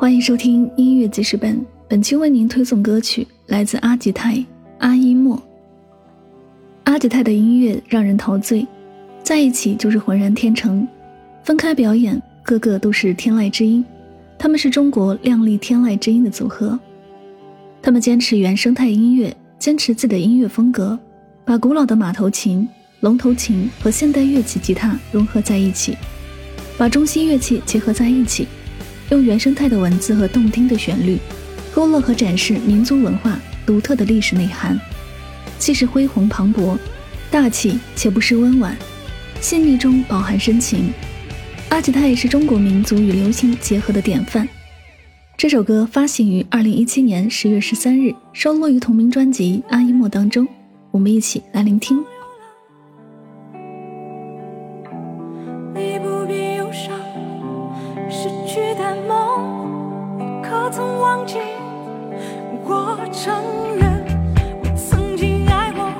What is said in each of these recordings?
欢迎收听音乐记事本，本期为您推送歌曲来自阿吉泰阿依莫。阿吉泰的音乐让人陶醉，在一起就是浑然天成，分开表演个个都是天籁之音。他们是中国靓丽天籁之音的组合，他们坚持原生态音乐，坚持自己的音乐风格，把古老的马头琴、龙头琴和现代乐器吉他融合在一起，把中西乐器结合在一起。用原生态的文字和动听的旋律，勾勒和展示民族文化独特的历史内涵，气势恢宏磅礴，大气且不失温婉，细腻中饱含深情。阿吉泰是中国民族与流行结合的典范。这首歌发行于二零一七年十月十三日，收录于同名专辑《阿依莫》当中。我们一起来聆听。的梦，可曾忘记？我承认我曾经爱过，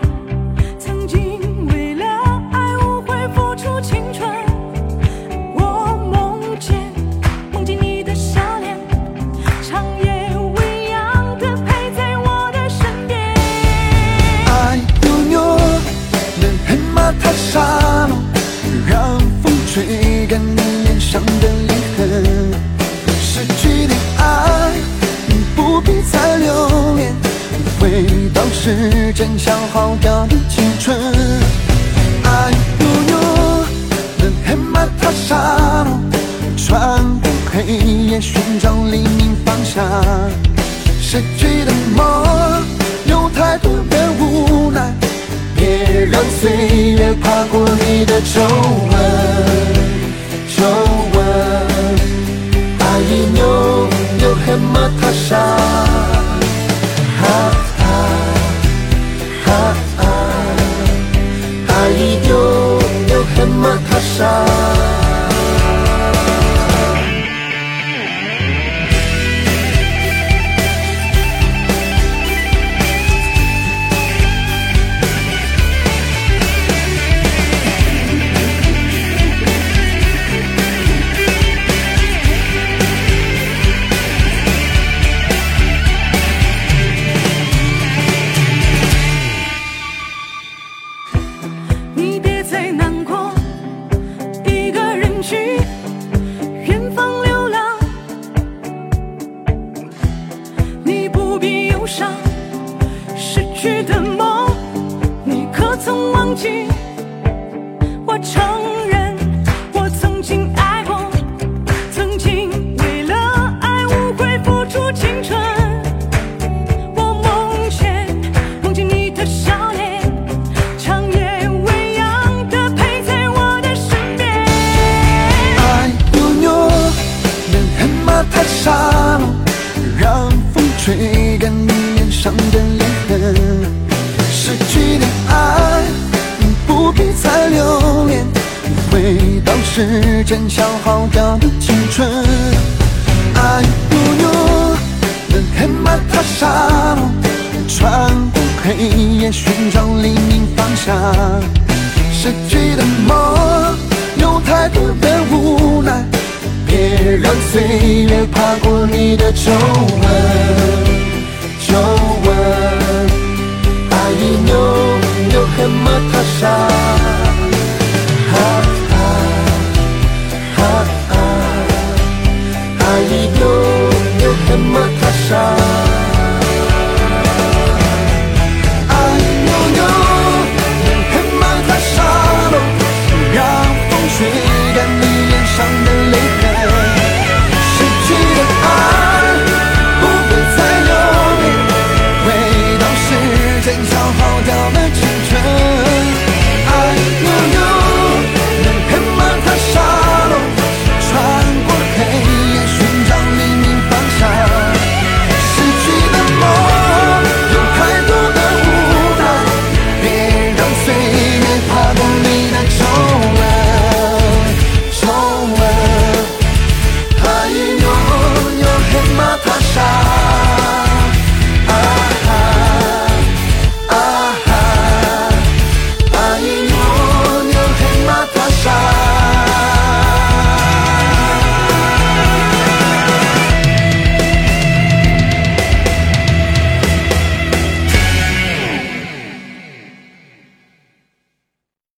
曾经为了爱无悔付出青春。我梦见梦见你的笑脸，长夜未央的陪在我的身边。爱如牛，任黑马踏沙，让风吹干你脸上的泪痕。时间消耗掉的青春。爱不有能黑马踏沙漠，穿过黑夜寻找黎明方向。失去的梦有太多的无奈，别让岁月爬过你的皱纹。我承，时间消耗掉的青春。阿依妞，你黑马塔莎，穿过黑夜寻找黎明方向。失去的梦，有太多的无奈，别让岁月爬过你的皱纹，皱纹。阿依妞，你黑马塔莎。到了。